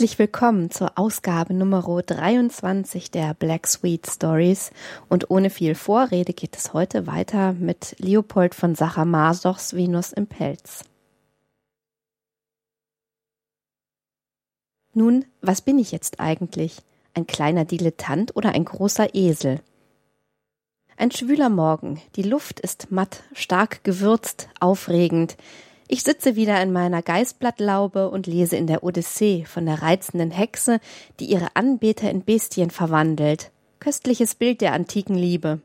Herzlich willkommen zur Ausgabe Nummer 23 der Black Sweet Stories. Und ohne viel Vorrede geht es heute weiter mit Leopold von Sacher-Masochs Venus im Pelz. Nun, was bin ich jetzt eigentlich? Ein kleiner Dilettant oder ein großer Esel? Ein schwüler Morgen, die Luft ist matt, stark gewürzt, aufregend. Ich sitze wieder in meiner Geißblattlaube und lese in der Odyssee von der reizenden Hexe, die ihre Anbeter in Bestien verwandelt. Köstliches Bild der antiken Liebe.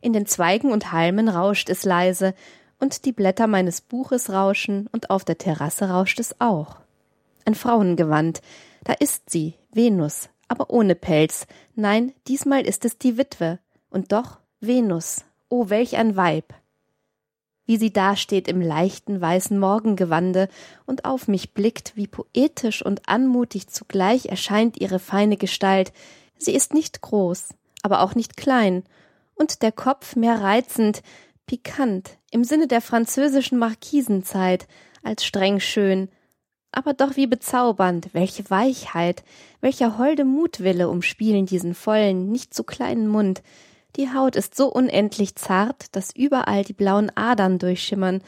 In den Zweigen und Halmen rauscht es leise, und die Blätter meines Buches rauschen, und auf der Terrasse rauscht es auch. Ein Frauengewand, da ist sie, Venus, aber ohne Pelz. Nein, diesmal ist es die Witwe. Und doch Venus. Oh, welch ein Weib wie sie dasteht im leichten weißen Morgengewande und auf mich blickt, wie poetisch und anmutig zugleich erscheint ihre feine Gestalt. Sie ist nicht groß, aber auch nicht klein, und der Kopf mehr reizend, pikant, im Sinne der französischen Markisenzeit, als streng schön, aber doch wie bezaubernd, welche Weichheit, welcher holde Mutwille umspielen diesen vollen, nicht zu kleinen Mund, die Haut ist so unendlich zart, dass überall die blauen Adern durchschimmern,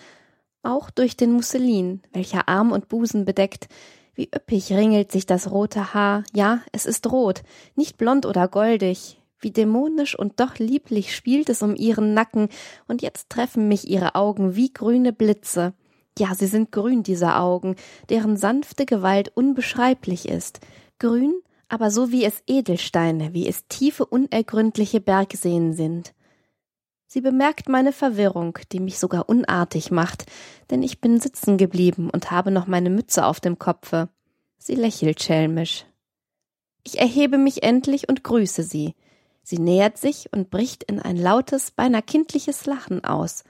auch durch den Musselin, welcher Arm und Busen bedeckt. Wie üppig ringelt sich das rote Haar, ja, es ist rot, nicht blond oder goldig. Wie dämonisch und doch lieblich spielt es um ihren Nacken, und jetzt treffen mich ihre Augen wie grüne Blitze. Ja, sie sind grün, diese Augen, deren sanfte Gewalt unbeschreiblich ist. Grün, aber so wie es Edelsteine, wie es tiefe, unergründliche Bergseen sind. Sie bemerkt meine Verwirrung, die mich sogar unartig macht, denn ich bin sitzen geblieben und habe noch meine Mütze auf dem Kopfe. Sie lächelt schelmisch. Ich erhebe mich endlich und grüße sie. Sie nähert sich und bricht in ein lautes, beinahe kindliches Lachen aus.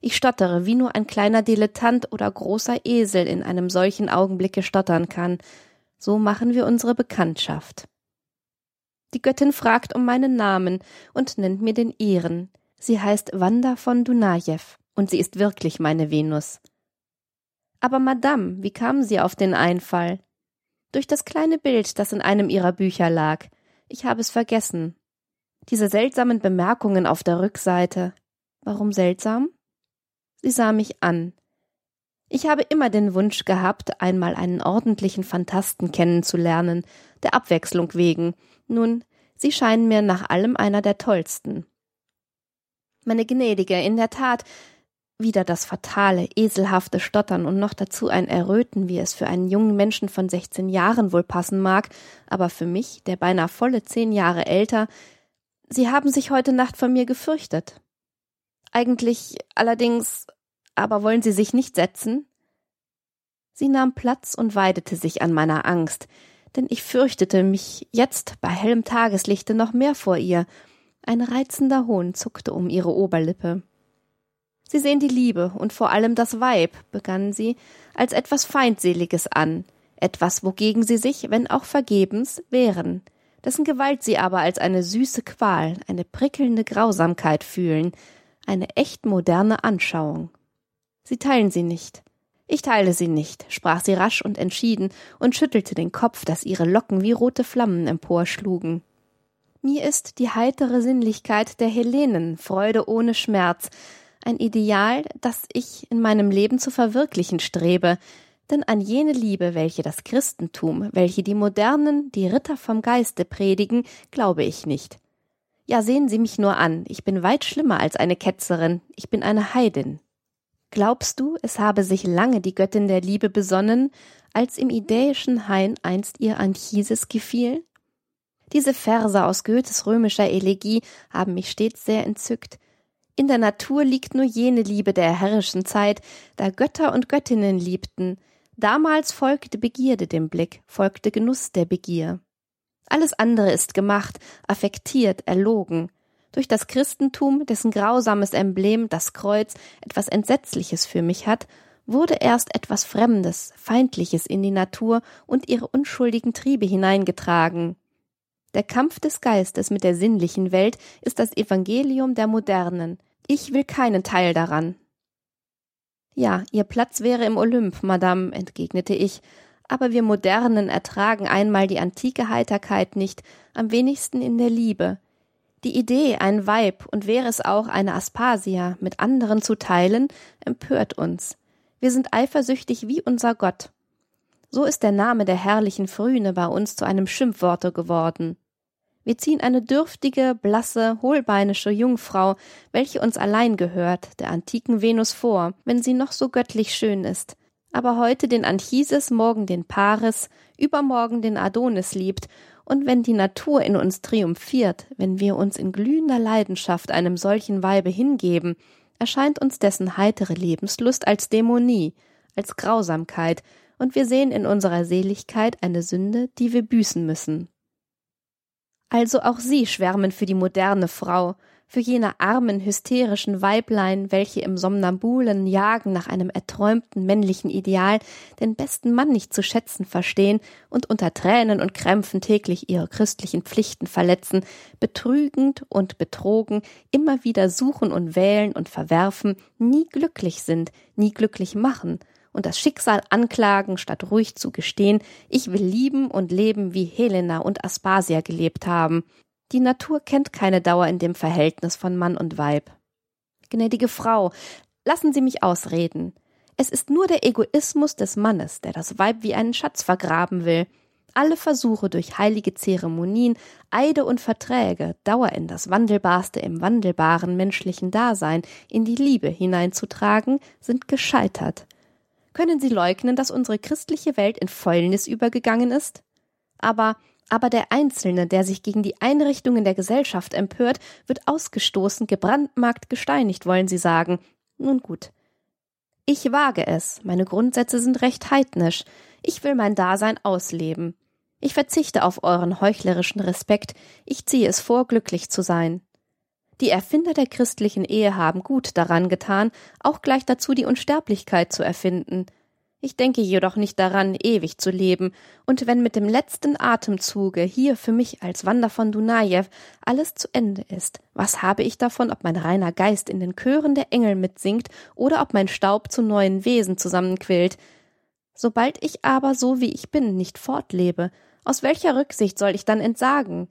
Ich stottere, wie nur ein kleiner Dilettant oder großer Esel in einem solchen Augenblicke stottern kann, so machen wir unsere Bekanntschaft. Die Göttin fragt um meinen Namen und nennt mir den ihren. Sie heißt Wanda von Dunajew und sie ist wirklich meine Venus. Aber Madame, wie kamen Sie auf den Einfall? Durch das kleine Bild, das in einem Ihrer Bücher lag. Ich habe es vergessen. Diese seltsamen Bemerkungen auf der Rückseite. Warum seltsam? Sie sah mich an. Ich habe immer den Wunsch gehabt, einmal einen ordentlichen Phantasten kennenzulernen, der Abwechslung wegen. Nun, Sie scheinen mir nach allem einer der tollsten. Meine Gnädige, in der Tat, wieder das fatale, eselhafte Stottern und noch dazu ein Erröten, wie es für einen jungen Menschen von sechzehn Jahren wohl passen mag, aber für mich, der beinahe volle zehn Jahre älter, Sie haben sich heute Nacht von mir gefürchtet. Eigentlich allerdings aber wollen Sie sich nicht setzen? Sie nahm Platz und weidete sich an meiner Angst, denn ich fürchtete mich jetzt bei hellem Tageslichte noch mehr vor ihr. Ein reizender Hohn zuckte um ihre Oberlippe. Sie sehen die Liebe und vor allem das Weib, begann sie, als etwas Feindseliges an, etwas, wogegen sie sich, wenn auch vergebens, wehren, dessen Gewalt sie aber als eine süße Qual, eine prickelnde Grausamkeit fühlen, eine echt moderne Anschauung. Sie teilen sie nicht. Ich teile sie nicht, sprach sie rasch und entschieden und schüttelte den Kopf, dass ihre Locken wie rote Flammen emporschlugen. Mir ist die heitere Sinnlichkeit der Hellenen Freude ohne Schmerz, ein Ideal, das ich in meinem Leben zu verwirklichen strebe, denn an jene Liebe, welche das Christentum, welche die Modernen, die Ritter vom Geiste predigen, glaube ich nicht. Ja, sehen Sie mich nur an, ich bin weit schlimmer als eine Ketzerin, ich bin eine Heidin. Glaubst du, es habe sich lange die Göttin der Liebe besonnen, als im idäischen Hain einst ihr Anchises gefiel? Diese Verse aus Goethes römischer Elegie haben mich stets sehr entzückt. In der Natur liegt nur jene Liebe der herrischen Zeit, da Götter und Göttinnen liebten. Damals folgte Begierde dem Blick, folgte Genuss der Begier. Alles andere ist gemacht, affektiert, erlogen. Durch das Christentum, dessen grausames Emblem, das Kreuz, etwas Entsetzliches für mich hat, wurde erst etwas Fremdes, Feindliches in die Natur und ihre unschuldigen Triebe hineingetragen. Der Kampf des Geistes mit der sinnlichen Welt ist das Evangelium der Modernen. Ich will keinen Teil daran. Ja, Ihr Platz wäre im Olymp, Madame, entgegnete ich, aber wir Modernen ertragen einmal die antike Heiterkeit nicht, am wenigsten in der Liebe. Die Idee, ein Weib, und wäre es auch eine Aspasia, mit anderen zu teilen, empört uns. Wir sind eifersüchtig wie unser Gott. So ist der Name der herrlichen Frühne bei uns zu einem Schimpfworte geworden. Wir ziehen eine dürftige, blasse, hohlbeinische Jungfrau, welche uns allein gehört, der antiken Venus vor, wenn sie noch so göttlich schön ist, aber heute den Anchises, morgen den Paris, übermorgen den Adonis liebt, und wenn die Natur in uns triumphiert, wenn wir uns in glühender Leidenschaft einem solchen Weibe hingeben, erscheint uns dessen heitere Lebenslust als Dämonie, als Grausamkeit, und wir sehen in unserer Seligkeit eine Sünde, die wir büßen müssen. Also auch Sie schwärmen für die moderne Frau, für jene armen, hysterischen Weiblein, welche im somnambulen Jagen nach einem erträumten männlichen Ideal den besten Mann nicht zu schätzen verstehen und unter Tränen und Krämpfen täglich ihre christlichen Pflichten verletzen, betrügend und betrogen, immer wieder suchen und wählen und verwerfen, nie glücklich sind, nie glücklich machen, und das Schicksal anklagen, statt ruhig zu gestehen, ich will lieben und leben, wie Helena und Aspasia gelebt haben, die Natur kennt keine Dauer in dem Verhältnis von Mann und Weib. Gnädige Frau, lassen Sie mich ausreden. Es ist nur der Egoismus des Mannes, der das Weib wie einen Schatz vergraben will. Alle Versuche durch heilige Zeremonien, Eide und Verträge, Dauer in das Wandelbarste im wandelbaren menschlichen Dasein, in die Liebe hineinzutragen, sind gescheitert. Können Sie leugnen, dass unsere christliche Welt in Fäulnis übergegangen ist? Aber aber der Einzelne, der sich gegen die Einrichtungen der Gesellschaft empört, wird ausgestoßen, gebrandmarkt, gesteinigt, wollen Sie sagen. Nun gut. Ich wage es, meine Grundsätze sind recht heidnisch, ich will mein Dasein ausleben. Ich verzichte auf euren heuchlerischen Respekt, ich ziehe es vor, glücklich zu sein. Die Erfinder der christlichen Ehe haben gut daran getan, auch gleich dazu die Unsterblichkeit zu erfinden. Ich denke jedoch nicht daran, ewig zu leben, und wenn mit dem letzten Atemzuge hier für mich als Wander von Dunajew alles zu Ende ist, was habe ich davon, ob mein reiner Geist in den Chören der Engel mitsingt oder ob mein Staub zu neuen Wesen zusammenquillt? Sobald ich aber so wie ich bin nicht fortlebe, aus welcher Rücksicht soll ich dann entsagen?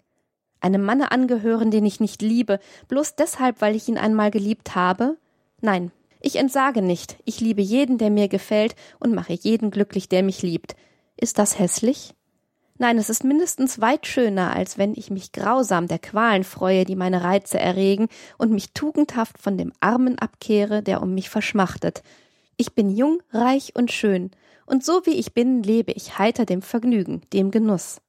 Einem Manne angehören, den ich nicht liebe, bloß deshalb, weil ich ihn einmal geliebt habe? Nein, ich entsage nicht, ich liebe jeden, der mir gefällt, und mache jeden glücklich, der mich liebt. Ist das hässlich? Nein, es ist mindestens weit schöner, als wenn ich mich grausam der Qualen freue, die meine Reize erregen, und mich tugendhaft von dem Armen abkehre, der um mich verschmachtet. Ich bin jung, reich und schön, und so wie ich bin, lebe ich heiter dem Vergnügen, dem Genuss.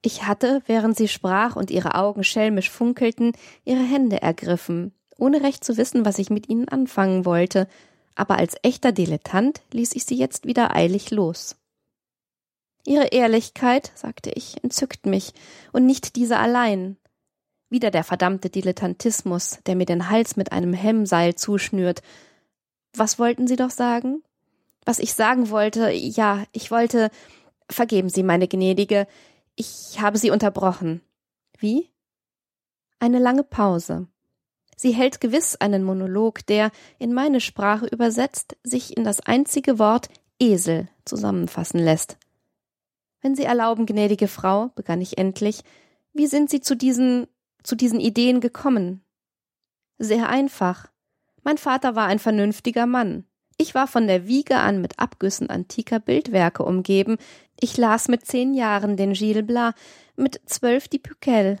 Ich hatte, während sie sprach und ihre Augen schelmisch funkelten, ihre Hände ergriffen, ohne recht zu wissen, was ich mit ihnen anfangen wollte, aber als echter Dilettant ließ ich sie jetzt wieder eilig los. Ihre Ehrlichkeit, sagte ich, entzückt mich, und nicht diese allein. Wieder der verdammte Dilettantismus, der mir den Hals mit einem Hemmseil zuschnürt. Was wollten Sie doch sagen? Was ich sagen wollte, ja, ich wollte. Vergeben Sie, meine Gnädige, ich habe Sie unterbrochen. Wie? Eine lange Pause. Sie hält gewiss einen Monolog, der, in meine Sprache übersetzt, sich in das einzige Wort Esel zusammenfassen lässt. Wenn Sie erlauben, gnädige Frau, begann ich endlich, wie sind Sie zu diesen, zu diesen Ideen gekommen? Sehr einfach. Mein Vater war ein vernünftiger Mann. Ich war von der Wiege an mit Abgüssen antiker Bildwerke umgeben. Ich las mit zehn Jahren den Gilles Blas, mit zwölf die Pucelle.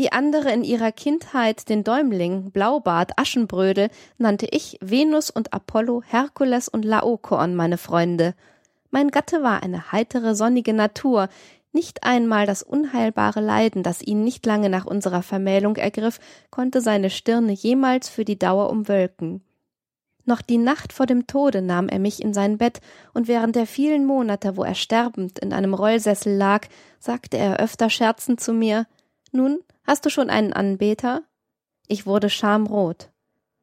Wie andere in ihrer Kindheit den Däumling, Blaubart, Aschenbrödel, nannte ich Venus und Apollo, Herkules und Laokoon meine Freunde. Mein Gatte war eine heitere, sonnige Natur, nicht einmal das unheilbare Leiden, das ihn nicht lange nach unserer Vermählung ergriff, konnte seine Stirne jemals für die Dauer umwölken. Noch die Nacht vor dem Tode nahm er mich in sein Bett, und während der vielen Monate, wo er sterbend in einem Rollsessel lag, sagte er öfter scherzend zu mir Nun, Hast du schon einen Anbeter? Ich wurde schamrot.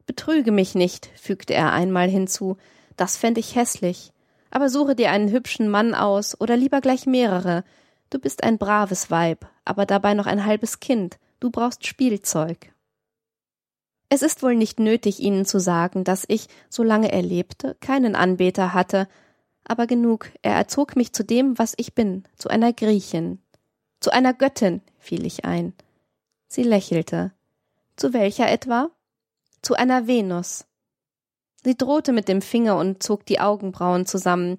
Betrüge mich nicht, fügte er einmal hinzu, das fänd ich hässlich. Aber suche dir einen hübschen Mann aus oder lieber gleich mehrere. Du bist ein braves Weib, aber dabei noch ein halbes Kind. Du brauchst Spielzeug. Es ist wohl nicht nötig, Ihnen zu sagen, dass ich, solange er lebte, keinen Anbeter hatte, aber genug, er erzog mich zu dem, was ich bin, zu einer Griechin. Zu einer Göttin, fiel ich ein. Sie lächelte. Zu welcher etwa? Zu einer Venus. Sie drohte mit dem Finger und zog die Augenbrauen zusammen.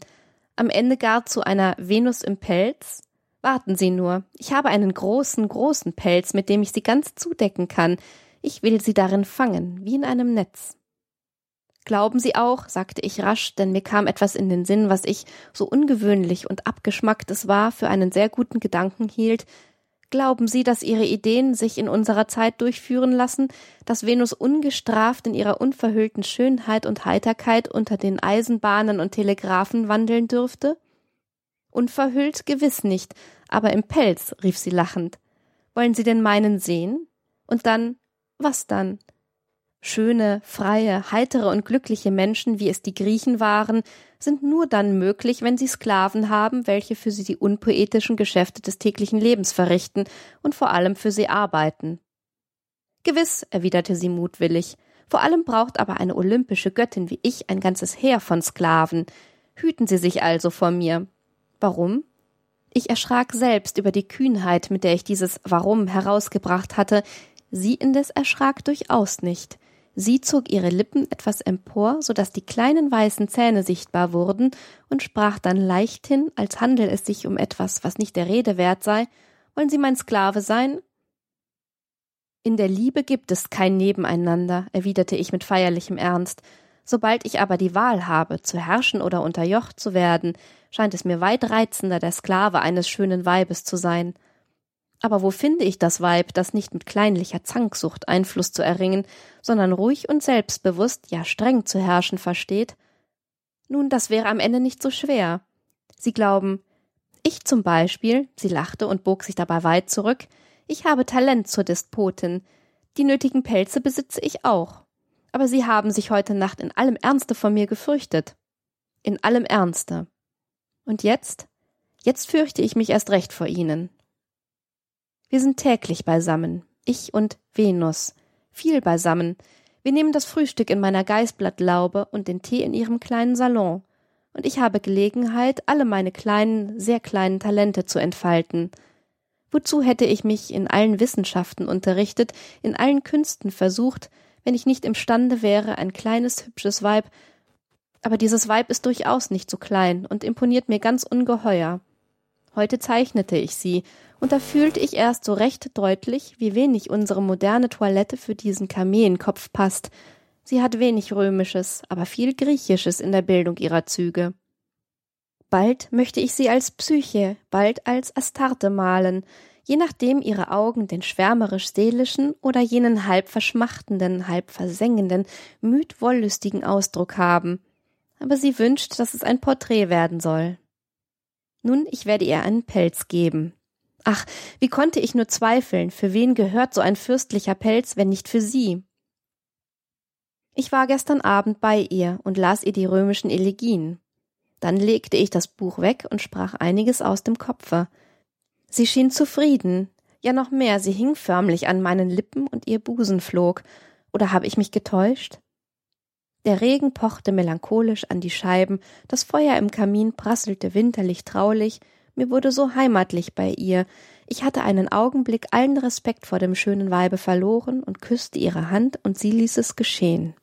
Am Ende gar zu einer Venus im Pelz? Warten Sie nur, ich habe einen großen, großen Pelz, mit dem ich Sie ganz zudecken kann. Ich will Sie darin fangen, wie in einem Netz. Glauben Sie auch, sagte ich rasch, denn mir kam etwas in den Sinn, was ich, so ungewöhnlich und abgeschmackt es war, für einen sehr guten Gedanken hielt, Glauben Sie, dass Ihre Ideen sich in unserer Zeit durchführen lassen, dass Venus ungestraft in ihrer unverhüllten Schönheit und Heiterkeit unter den Eisenbahnen und Telegraphen wandeln dürfte? Unverhüllt gewiss nicht, aber im Pelz, rief sie lachend. Wollen Sie denn meinen sehen? Und dann, was dann? Schöne, freie, heitere und glückliche Menschen, wie es die Griechen waren, sind nur dann möglich, wenn sie Sklaven haben, welche für sie die unpoetischen Geschäfte des täglichen Lebens verrichten und vor allem für sie arbeiten. Gewiss, erwiderte sie mutwillig, vor allem braucht aber eine olympische Göttin wie ich ein ganzes Heer von Sklaven. Hüten Sie sich also vor mir. Warum? Ich erschrak selbst über die Kühnheit, mit der ich dieses Warum herausgebracht hatte, sie indes erschrak durchaus nicht. Sie zog ihre Lippen etwas empor, so dass die kleinen weißen Zähne sichtbar wurden, und sprach dann leichthin, als handel es sich um etwas, was nicht der Rede wert sei, wollen Sie mein Sklave sein? In der Liebe gibt es kein Nebeneinander, erwiderte ich mit feierlichem Ernst. Sobald ich aber die Wahl habe, zu herrschen oder unterjocht zu werden, scheint es mir weit reizender, der Sklave eines schönen Weibes zu sein. Aber wo finde ich das Weib, das nicht mit kleinlicher Zanksucht Einfluss zu erringen, sondern ruhig und selbstbewusst, ja streng zu herrschen versteht? Nun, das wäre am Ende nicht so schwer. Sie glauben, ich zum Beispiel, sie lachte und bog sich dabei weit zurück, ich habe Talent zur Despotin, die nötigen Pelze besitze ich auch. Aber Sie haben sich heute Nacht in allem Ernste vor mir gefürchtet. In allem Ernste. Und jetzt? Jetzt fürchte ich mich erst recht vor Ihnen. Wir sind täglich beisammen, ich und Venus, viel beisammen. Wir nehmen das Frühstück in meiner Geißblattlaube und den Tee in ihrem kleinen Salon. Und ich habe Gelegenheit, alle meine kleinen, sehr kleinen Talente zu entfalten. Wozu hätte ich mich in allen Wissenschaften unterrichtet, in allen Künsten versucht, wenn ich nicht imstande wäre, ein kleines, hübsches Weib, aber dieses Weib ist durchaus nicht so klein und imponiert mir ganz ungeheuer. Heute zeichnete ich sie, und da fühlte ich erst so recht deutlich, wie wenig unsere moderne Toilette für diesen Kameenkopf passt. Sie hat wenig Römisches, aber viel Griechisches in der Bildung ihrer Züge. Bald möchte ich sie als Psyche, bald als Astarte malen, je nachdem ihre Augen den schwärmerisch-seelischen oder jenen halb verschmachtenden, halb versengenden, müd-wollüstigen Ausdruck haben. Aber sie wünscht, dass es ein Porträt werden soll. Nun, ich werde ihr einen Pelz geben. Ach, wie konnte ich nur zweifeln, für wen gehört so ein fürstlicher Pelz, wenn nicht für sie? Ich war gestern Abend bei ihr und las ihr die römischen Elegien. Dann legte ich das Buch weg und sprach einiges aus dem Kopfe. Sie schien zufrieden, ja noch mehr, sie hing förmlich an meinen Lippen und ihr Busen flog. Oder habe ich mich getäuscht? Der Regen pochte melancholisch an die Scheiben, das Feuer im Kamin prasselte winterlich traulich, mir wurde so heimatlich bei ihr, ich hatte einen Augenblick allen Respekt vor dem schönen Weibe verloren und küsste ihre Hand, und sie ließ es geschehen.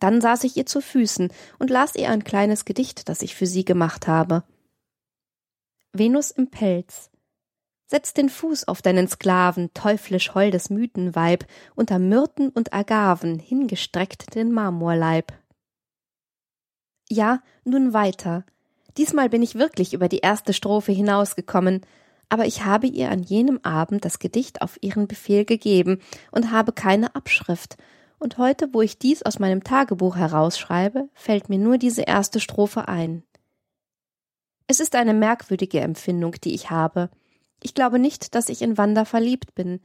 Dann saß ich ihr zu Füßen und las ihr ein kleines Gedicht, das ich für sie gemacht habe. Venus im Pelz. Setz den Fuß auf deinen Sklaven, teuflisch holdes Mythenweib, unter Myrten und Agaven hingestreckt den Marmorleib. Ja, nun weiter. Diesmal bin ich wirklich über die erste Strophe hinausgekommen, aber ich habe ihr an jenem Abend das Gedicht auf ihren Befehl gegeben und habe keine Abschrift, und heute, wo ich dies aus meinem Tagebuch herausschreibe, fällt mir nur diese erste Strophe ein. Es ist eine merkwürdige Empfindung, die ich habe, ich glaube nicht, dass ich in Wanda verliebt bin.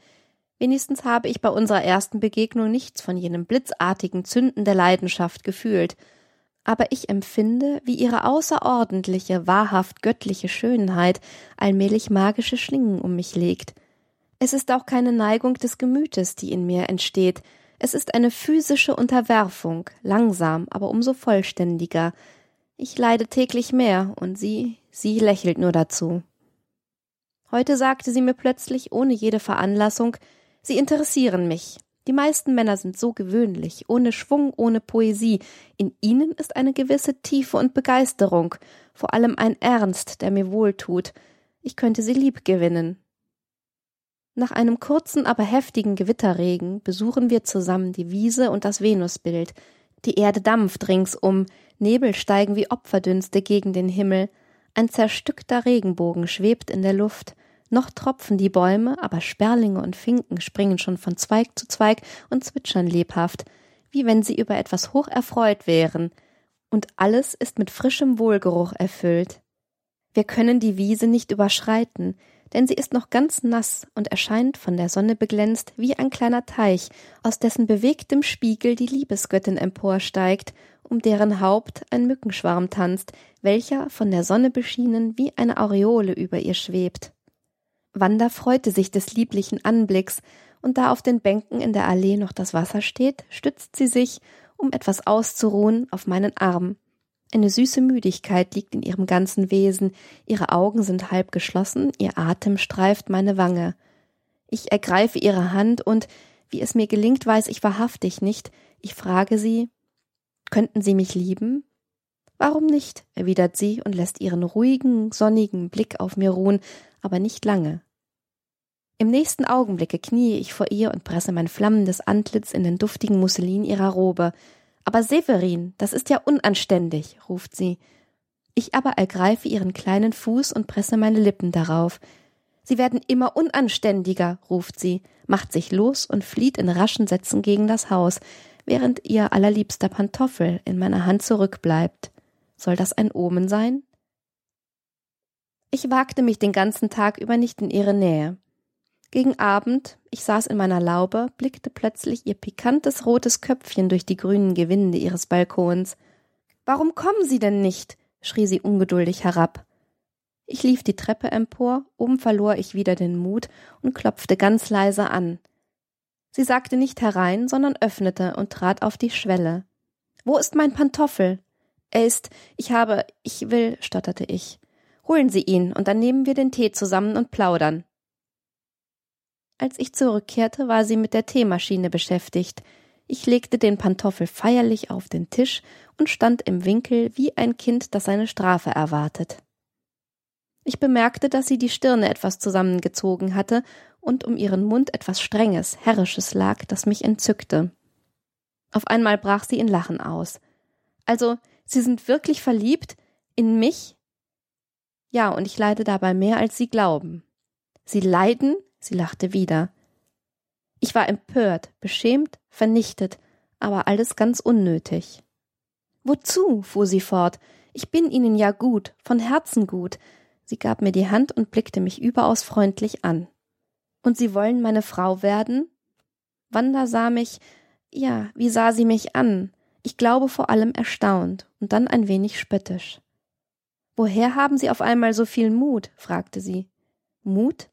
Wenigstens habe ich bei unserer ersten Begegnung nichts von jenem blitzartigen Zünden der Leidenschaft gefühlt. Aber ich empfinde, wie ihre außerordentliche, wahrhaft göttliche Schönheit allmählich magische Schlingen um mich legt. Es ist auch keine Neigung des Gemütes, die in mir entsteht, es ist eine physische Unterwerfung, langsam, aber umso vollständiger. Ich leide täglich mehr, und sie, sie lächelt nur dazu. Heute sagte sie mir plötzlich, ohne jede Veranlassung, Sie interessieren mich. Die meisten Männer sind so gewöhnlich, ohne Schwung, ohne Poesie. In ihnen ist eine gewisse Tiefe und Begeisterung, vor allem ein Ernst, der mir wohltut. Ich könnte sie lieb gewinnen. Nach einem kurzen, aber heftigen Gewitterregen besuchen wir zusammen die Wiese und das Venusbild. Die Erde dampft ringsum, Nebel steigen wie Opferdünste gegen den Himmel, ein zerstückter Regenbogen schwebt in der Luft, noch tropfen die Bäume, aber Sperlinge und Finken springen schon von Zweig zu Zweig und zwitschern lebhaft, wie wenn sie über etwas hoch erfreut wären, und alles ist mit frischem Wohlgeruch erfüllt. Wir können die Wiese nicht überschreiten, denn sie ist noch ganz nass und erscheint von der Sonne beglänzt wie ein kleiner Teich, aus dessen bewegtem Spiegel die Liebesgöttin emporsteigt, um deren Haupt ein Mückenschwarm tanzt, welcher von der Sonne beschienen wie eine Aureole über ihr schwebt. Wanda freute sich des lieblichen Anblicks, und da auf den Bänken in der Allee noch das Wasser steht, stützt sie sich, um etwas auszuruhen, auf meinen Arm, eine süße Müdigkeit liegt in ihrem ganzen Wesen, ihre Augen sind halb geschlossen, ihr Atem streift meine Wange. Ich ergreife ihre Hand und, wie es mir gelingt, weiß ich wahrhaftig nicht. Ich frage sie, könnten Sie mich lieben? Warum nicht? erwidert sie und lässt ihren ruhigen, sonnigen Blick auf mir ruhen, aber nicht lange. Im nächsten Augenblicke kniee ich vor ihr und presse mein flammendes Antlitz in den duftigen Musselin ihrer Robe. Aber Severin, das ist ja unanständig, ruft sie. Ich aber ergreife ihren kleinen Fuß und presse meine Lippen darauf. Sie werden immer unanständiger, ruft sie, macht sich los und flieht in raschen Sätzen gegen das Haus, während ihr allerliebster Pantoffel in meiner Hand zurückbleibt. Soll das ein Omen sein? Ich wagte mich den ganzen Tag über nicht in ihre Nähe. Gegen Abend, ich saß in meiner Laube, blickte plötzlich ihr pikantes rotes Köpfchen durch die grünen Gewinde ihres Balkons. Warum kommen Sie denn nicht? schrie sie ungeduldig herab. Ich lief die Treppe empor, oben verlor ich wieder den Mut und klopfte ganz leise an. Sie sagte nicht herein, sondern öffnete und trat auf die Schwelle. Wo ist mein Pantoffel? Er ist, ich habe, ich will, stotterte ich. Holen Sie ihn, und dann nehmen wir den Tee zusammen und plaudern. Als ich zurückkehrte, war sie mit der Teemaschine beschäftigt. Ich legte den Pantoffel feierlich auf den Tisch und stand im Winkel wie ein Kind, das seine Strafe erwartet. Ich bemerkte, dass sie die Stirne etwas zusammengezogen hatte und um ihren Mund etwas Strenges, Herrisches lag, das mich entzückte. Auf einmal brach sie in Lachen aus. Also, Sie sind wirklich verliebt? In mich? Ja, und ich leide dabei mehr, als Sie glauben. Sie leiden? Sie lachte wieder. Ich war empört, beschämt, vernichtet, aber alles ganz unnötig. Wozu? fuhr sie fort. Ich bin Ihnen ja gut, von Herzen gut. Sie gab mir die Hand und blickte mich überaus freundlich an. Und Sie wollen meine Frau werden? Wanda sah mich, ja, wie sah sie mich an? Ich glaube vor allem erstaunt und dann ein wenig spöttisch. Woher haben Sie auf einmal so viel Mut? fragte sie. Mut?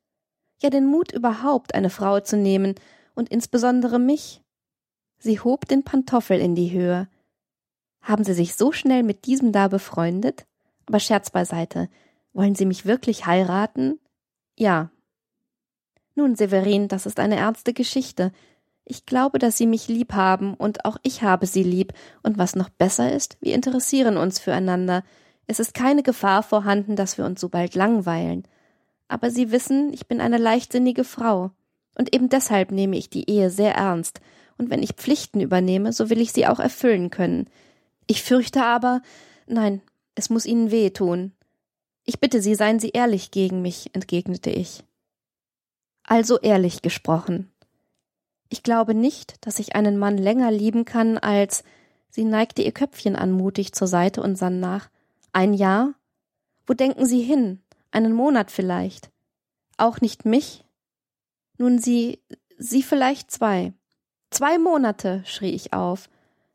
ja den Mut überhaupt, eine Frau zu nehmen, und insbesondere mich. Sie hob den Pantoffel in die Höhe. Haben Sie sich so schnell mit diesem da befreundet? Aber Scherz beiseite. Wollen Sie mich wirklich heiraten? Ja. Nun, Severin, das ist eine ernste Geschichte. Ich glaube, dass Sie mich lieb haben, und auch ich habe Sie lieb, und was noch besser ist, wir interessieren uns füreinander. Es ist keine Gefahr vorhanden, dass wir uns so bald langweilen aber Sie wissen, ich bin eine leichtsinnige Frau, und eben deshalb nehme ich die Ehe sehr ernst, und wenn ich Pflichten übernehme, so will ich sie auch erfüllen können. Ich fürchte aber, nein, es muss Ihnen weh tun. Ich bitte Sie, seien Sie ehrlich gegen mich, entgegnete ich. Also ehrlich gesprochen. Ich glaube nicht, dass ich einen Mann länger lieben kann als sie neigte ihr Köpfchen anmutig zur Seite und sann nach. Ein Jahr? Wo denken Sie hin? einen Monat vielleicht. Auch nicht mich? Nun sie, sie vielleicht zwei. Zwei Monate, schrie ich auf.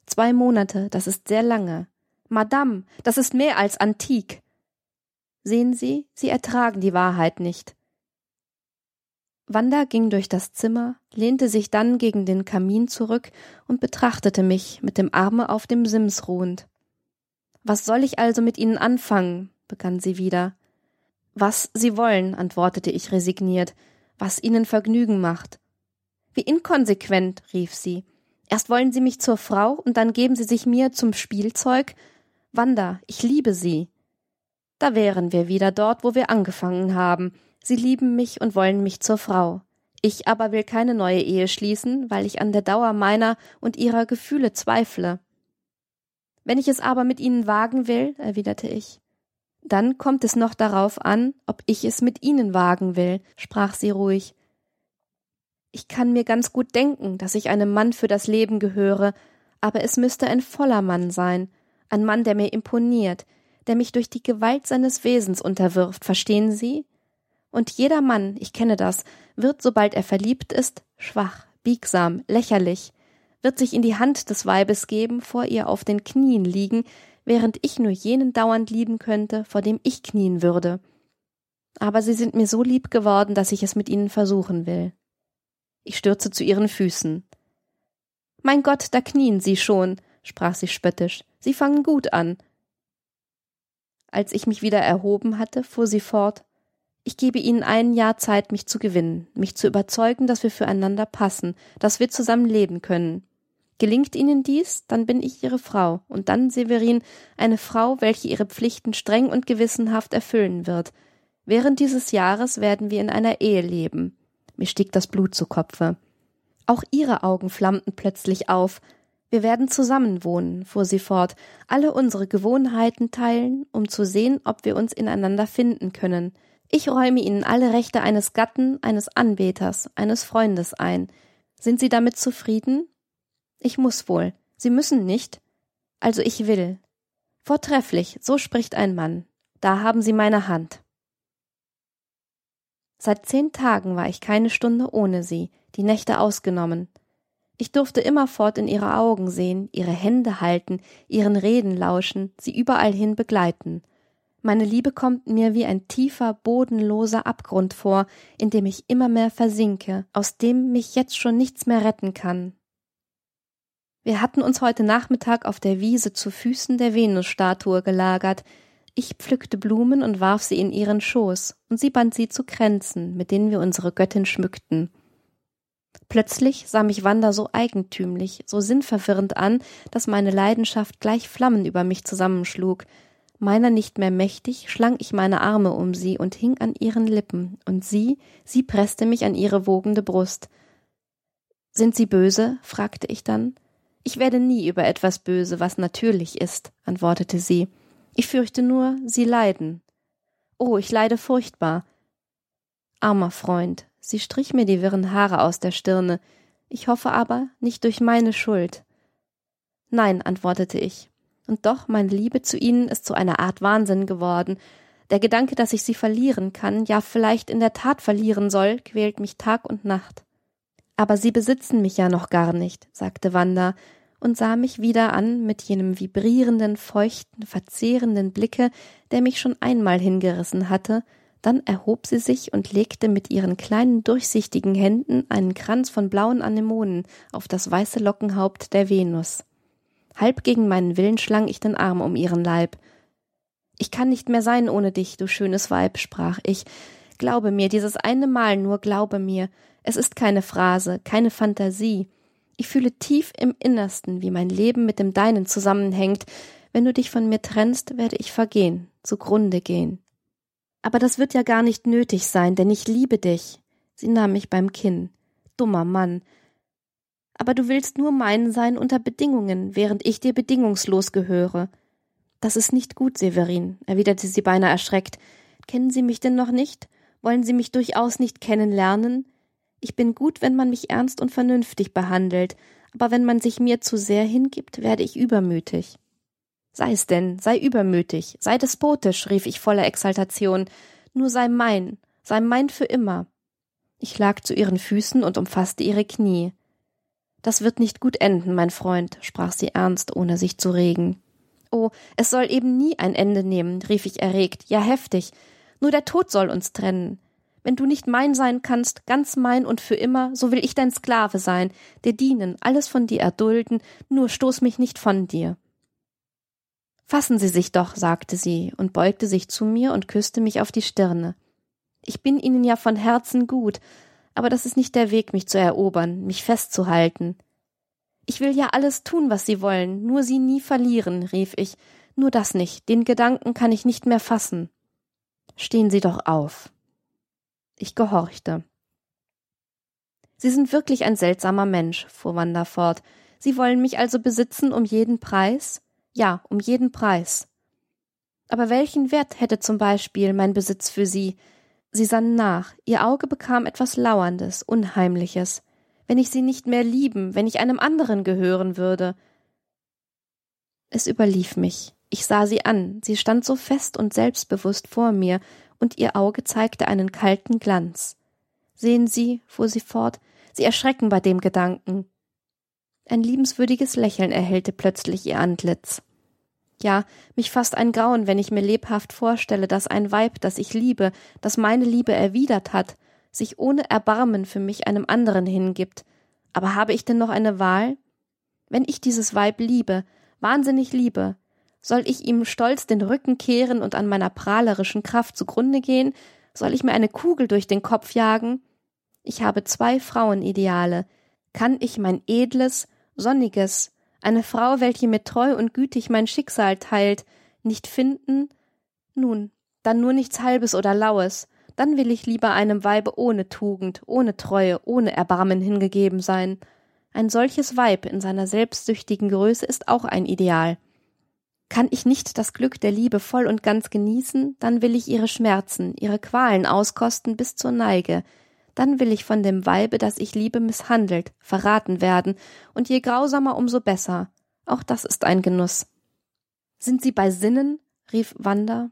Zwei Monate, das ist sehr lange. Madame, das ist mehr als antik. Sehen Sie, Sie ertragen die Wahrheit nicht. Wanda ging durch das Zimmer, lehnte sich dann gegen den Kamin zurück und betrachtete mich mit dem Arme auf dem Sims ruhend. Was soll ich also mit Ihnen anfangen? begann sie wieder. Was Sie wollen, antwortete ich resigniert, was Ihnen Vergnügen macht. Wie inkonsequent, rief sie. Erst wollen Sie mich zur Frau und dann geben Sie sich mir zum Spielzeug. Wanda, ich liebe Sie. Da wären wir wieder dort, wo wir angefangen haben. Sie lieben mich und wollen mich zur Frau. Ich aber will keine neue Ehe schließen, weil ich an der Dauer meiner und ihrer Gefühle zweifle. Wenn ich es aber mit Ihnen wagen will, erwiderte ich, dann kommt es noch darauf an, ob ich es mit Ihnen wagen will, sprach sie ruhig. Ich kann mir ganz gut denken, dass ich einem Mann für das Leben gehöre, aber es müsste ein voller Mann sein, ein Mann, der mir imponiert, der mich durch die Gewalt seines Wesens unterwirft, verstehen Sie? Und jeder Mann, ich kenne das, wird, sobald er verliebt ist, schwach, biegsam, lächerlich, wird sich in die Hand des Weibes geben, vor ihr auf den Knien liegen, während ich nur jenen dauernd lieben könnte, vor dem ich knien würde. Aber sie sind mir so lieb geworden, dass ich es mit ihnen versuchen will. Ich stürze zu ihren Füßen. Mein Gott, da knien sie schon, sprach sie spöttisch. Sie fangen gut an. Als ich mich wieder erhoben hatte, fuhr sie fort. Ich gebe Ihnen ein Jahr Zeit, mich zu gewinnen, mich zu überzeugen, dass wir füreinander passen, dass wir zusammen leben können. Gelingt Ihnen dies, dann bin ich Ihre Frau, und dann, Severin, eine Frau, welche ihre Pflichten streng und gewissenhaft erfüllen wird. Während dieses Jahres werden wir in einer Ehe leben. Mir stieg das Blut zu Kopfe. Auch ihre Augen flammten plötzlich auf. Wir werden zusammenwohnen, fuhr sie fort, alle unsere Gewohnheiten teilen, um zu sehen, ob wir uns ineinander finden können. Ich räume Ihnen alle Rechte eines Gatten, eines Anbeters, eines Freundes ein. Sind Sie damit zufrieden? Ich muss wohl. Sie müssen nicht. Also ich will. Vortrefflich, so spricht ein Mann. Da haben Sie meine Hand. Seit zehn Tagen war ich keine Stunde ohne sie, die Nächte ausgenommen. Ich durfte immerfort in ihre Augen sehen, ihre Hände halten, ihren Reden lauschen, sie überall hin begleiten. Meine Liebe kommt mir wie ein tiefer, bodenloser Abgrund vor, in dem ich immer mehr versinke, aus dem mich jetzt schon nichts mehr retten kann. Wir hatten uns heute Nachmittag auf der Wiese zu Füßen der Venusstatue gelagert. Ich pflückte Blumen und warf sie in ihren Schoß, und sie band sie zu Kränzen, mit denen wir unsere Göttin schmückten. Plötzlich sah mich Wanda so eigentümlich, so sinnverwirrend an, dass meine Leidenschaft gleich Flammen über mich zusammenschlug. Meiner nicht mehr mächtig, schlang ich meine Arme um sie und hing an ihren Lippen, und sie, sie presste mich an ihre wogende Brust. Sind Sie böse? fragte ich dann. Ich werde nie über etwas böse, was natürlich ist, antwortete sie. Ich fürchte nur, Sie leiden. Oh, ich leide furchtbar. Armer Freund, sie strich mir die wirren Haare aus der Stirne. Ich hoffe aber, nicht durch meine Schuld. Nein, antwortete ich. Und doch, meine Liebe zu Ihnen ist zu einer Art Wahnsinn geworden. Der Gedanke, dass ich Sie verlieren kann, ja vielleicht in der Tat verlieren soll, quält mich Tag und Nacht. Aber Sie besitzen mich ja noch gar nicht, sagte Wanda und sah mich wieder an mit jenem vibrierenden, feuchten, verzehrenden Blicke, der mich schon einmal hingerissen hatte, dann erhob sie sich und legte mit ihren kleinen durchsichtigen Händen einen Kranz von blauen Anemonen auf das weiße Lockenhaupt der Venus. Halb gegen meinen Willen schlang ich den Arm um ihren Leib. Ich kann nicht mehr sein ohne dich, du schönes Weib, sprach ich. Glaube mir, dieses eine Mal nur glaube mir, es ist keine Phrase, keine Fantasie. Ich fühle tief im Innersten, wie mein Leben mit dem deinen zusammenhängt. Wenn du dich von mir trennst, werde ich vergehen, zugrunde gehen. Aber das wird ja gar nicht nötig sein, denn ich liebe dich. Sie nahm mich beim Kinn. Dummer Mann. Aber du willst nur mein sein unter Bedingungen, während ich dir bedingungslos gehöre. Das ist nicht gut, Severin, erwiderte sie beinahe erschreckt. Kennen Sie mich denn noch nicht? Wollen Sie mich durchaus nicht kennenlernen? Ich bin gut, wenn man mich ernst und vernünftig behandelt, aber wenn man sich mir zu sehr hingibt, werde ich übermütig. Sei es denn, sei übermütig, sei despotisch, rief ich voller Exaltation, nur sei mein, sei mein für immer. Ich lag zu ihren Füßen und umfasste ihre Knie. Das wird nicht gut enden, mein Freund, sprach sie ernst, ohne sich zu regen. Oh, es soll eben nie ein Ende nehmen, rief ich erregt, ja heftig. Nur der Tod soll uns trennen. Wenn du nicht mein sein kannst, ganz mein und für immer, so will ich dein Sklave sein, dir dienen, alles von dir erdulden, nur stoß mich nicht von dir. Fassen Sie sich doch, sagte sie und beugte sich zu mir und küsste mich auf die Stirne. Ich bin Ihnen ja von Herzen gut, aber das ist nicht der Weg, mich zu erobern, mich festzuhalten. Ich will ja alles tun, was Sie wollen, nur Sie nie verlieren, rief ich. Nur das nicht, den Gedanken kann ich nicht mehr fassen. Stehen Sie doch auf. Ich gehorchte. Sie sind wirklich ein seltsamer Mensch, fuhr Wanda fort. Sie wollen mich also besitzen um jeden Preis? Ja, um jeden Preis. Aber welchen Wert hätte zum Beispiel mein Besitz für Sie? Sie sann nach, ihr Auge bekam etwas Lauerndes, Unheimliches. Wenn ich Sie nicht mehr lieben, wenn ich einem anderen gehören würde. Es überlief mich. Ich sah sie an, sie stand so fest und selbstbewusst vor mir, und ihr Auge zeigte einen kalten Glanz. Sehen Sie, fuhr sie fort, Sie erschrecken bei dem Gedanken. Ein liebenswürdiges Lächeln erhellte plötzlich ihr Antlitz. Ja, mich fasst ein Grauen, wenn ich mir lebhaft vorstelle, dass ein Weib, das ich liebe, das meine Liebe erwidert hat, sich ohne Erbarmen für mich einem anderen hingibt. Aber habe ich denn noch eine Wahl? Wenn ich dieses Weib liebe, wahnsinnig liebe, soll ich ihm stolz den Rücken kehren und an meiner prahlerischen Kraft zugrunde gehen? Soll ich mir eine Kugel durch den Kopf jagen? Ich habe zwei Frauenideale. Kann ich mein edles, sonniges, eine Frau, welche mir treu und gütig mein Schicksal teilt, nicht finden? Nun, dann nur nichts Halbes oder Laues, dann will ich lieber einem Weibe ohne Tugend, ohne Treue, ohne Erbarmen hingegeben sein. Ein solches Weib in seiner selbstsüchtigen Größe ist auch ein Ideal. Kann ich nicht das Glück der Liebe voll und ganz genießen, dann will ich ihre Schmerzen, ihre Qualen auskosten bis zur Neige, dann will ich von dem Weibe, das ich liebe, misshandelt, verraten werden, und je grausamer, umso besser. Auch das ist ein Genuss. Sind Sie bei Sinnen? rief Wanda.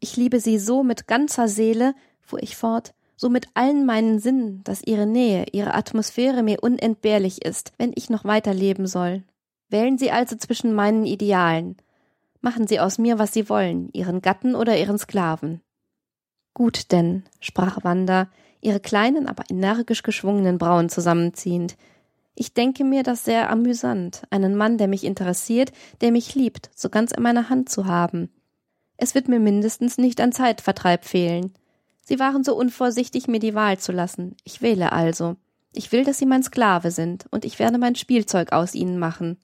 Ich liebe Sie so mit ganzer Seele, fuhr ich fort, so mit allen meinen Sinnen, dass Ihre Nähe, Ihre Atmosphäre mir unentbehrlich ist, wenn ich noch weiterleben soll. Wählen Sie also zwischen meinen Idealen, Machen Sie aus mir, was Sie wollen, Ihren Gatten oder Ihren Sklaven. Gut denn, sprach Wanda, ihre kleinen, aber energisch geschwungenen Brauen zusammenziehend. Ich denke mir das sehr amüsant, einen Mann, der mich interessiert, der mich liebt, so ganz in meiner Hand zu haben. Es wird mir mindestens nicht an Zeitvertreib fehlen. Sie waren so unvorsichtig, mir die Wahl zu lassen. Ich wähle also. Ich will, dass Sie mein Sklave sind, und ich werde mein Spielzeug aus Ihnen machen.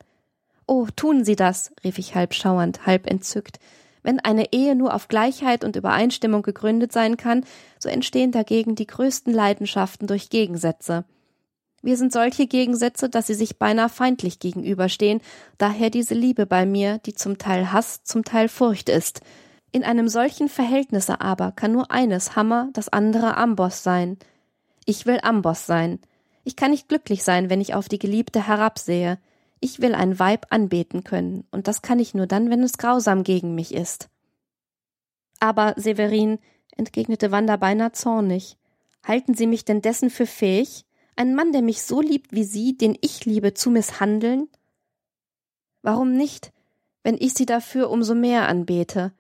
Oh, tun Sie das, rief ich halb schauernd, halb entzückt. Wenn eine Ehe nur auf Gleichheit und Übereinstimmung gegründet sein kann, so entstehen dagegen die größten Leidenschaften durch Gegensätze. Wir sind solche Gegensätze, dass sie sich beinahe feindlich gegenüberstehen, daher diese Liebe bei mir, die zum Teil Hass, zum Teil Furcht ist. In einem solchen Verhältnisse aber kann nur eines Hammer, das andere Amboss sein. Ich will Amboss sein. Ich kann nicht glücklich sein, wenn ich auf die Geliebte herabsehe. Ich will ein Weib anbeten können, und das kann ich nur dann, wenn es grausam gegen mich ist. Aber, Severin, entgegnete Wanda beinahe zornig, halten Sie mich denn dessen für fähig, einen Mann, der mich so liebt wie Sie, den ich liebe, zu misshandeln? Warum nicht, wenn ich Sie dafür umso mehr anbete?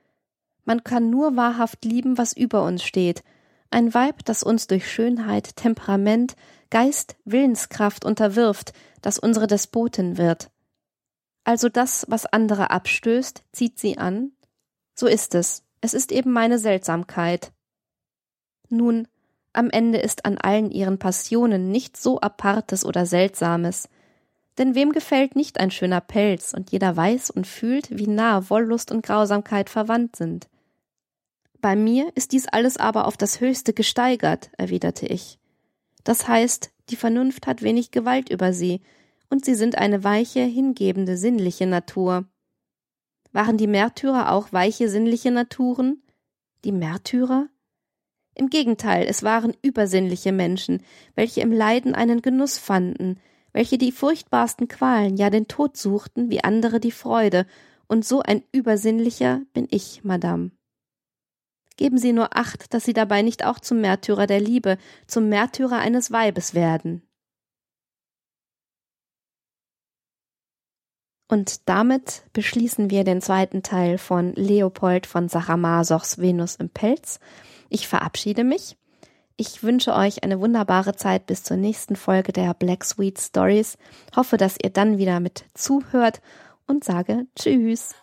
Man kann nur wahrhaft lieben, was über uns steht, ein Weib, das uns durch Schönheit, Temperament, Geist, Willenskraft unterwirft, das unsere Despotin wird. Also das, was andere abstößt, zieht sie an? So ist es. Es ist eben meine Seltsamkeit. Nun, am Ende ist an allen ihren Passionen nichts so Apartes oder Seltsames. Denn wem gefällt nicht ein schöner Pelz und jeder weiß und fühlt, wie nah Wollust und Grausamkeit verwandt sind? Bei mir ist dies alles aber auf das Höchste gesteigert, erwiderte ich. Das heißt, die Vernunft hat wenig Gewalt über sie, und sie sind eine weiche, hingebende, sinnliche Natur. Waren die Märtyrer auch weiche, sinnliche Naturen? Die Märtyrer? Im Gegenteil, es waren übersinnliche Menschen, welche im Leiden einen Genuss fanden, welche die furchtbarsten Qualen, ja den Tod suchten, wie andere die Freude, und so ein übersinnlicher bin ich, Madame. Geben Sie nur acht, dass Sie dabei nicht auch zum Märtyrer der Liebe, zum Märtyrer eines Weibes werden. Und damit beschließen wir den zweiten Teil von Leopold von Sachamasochs Venus im Pelz. Ich verabschiede mich. Ich wünsche euch eine wunderbare Zeit bis zur nächsten Folge der Black Sweet Stories. Hoffe, dass ihr dann wieder mit zuhört und sage Tschüss.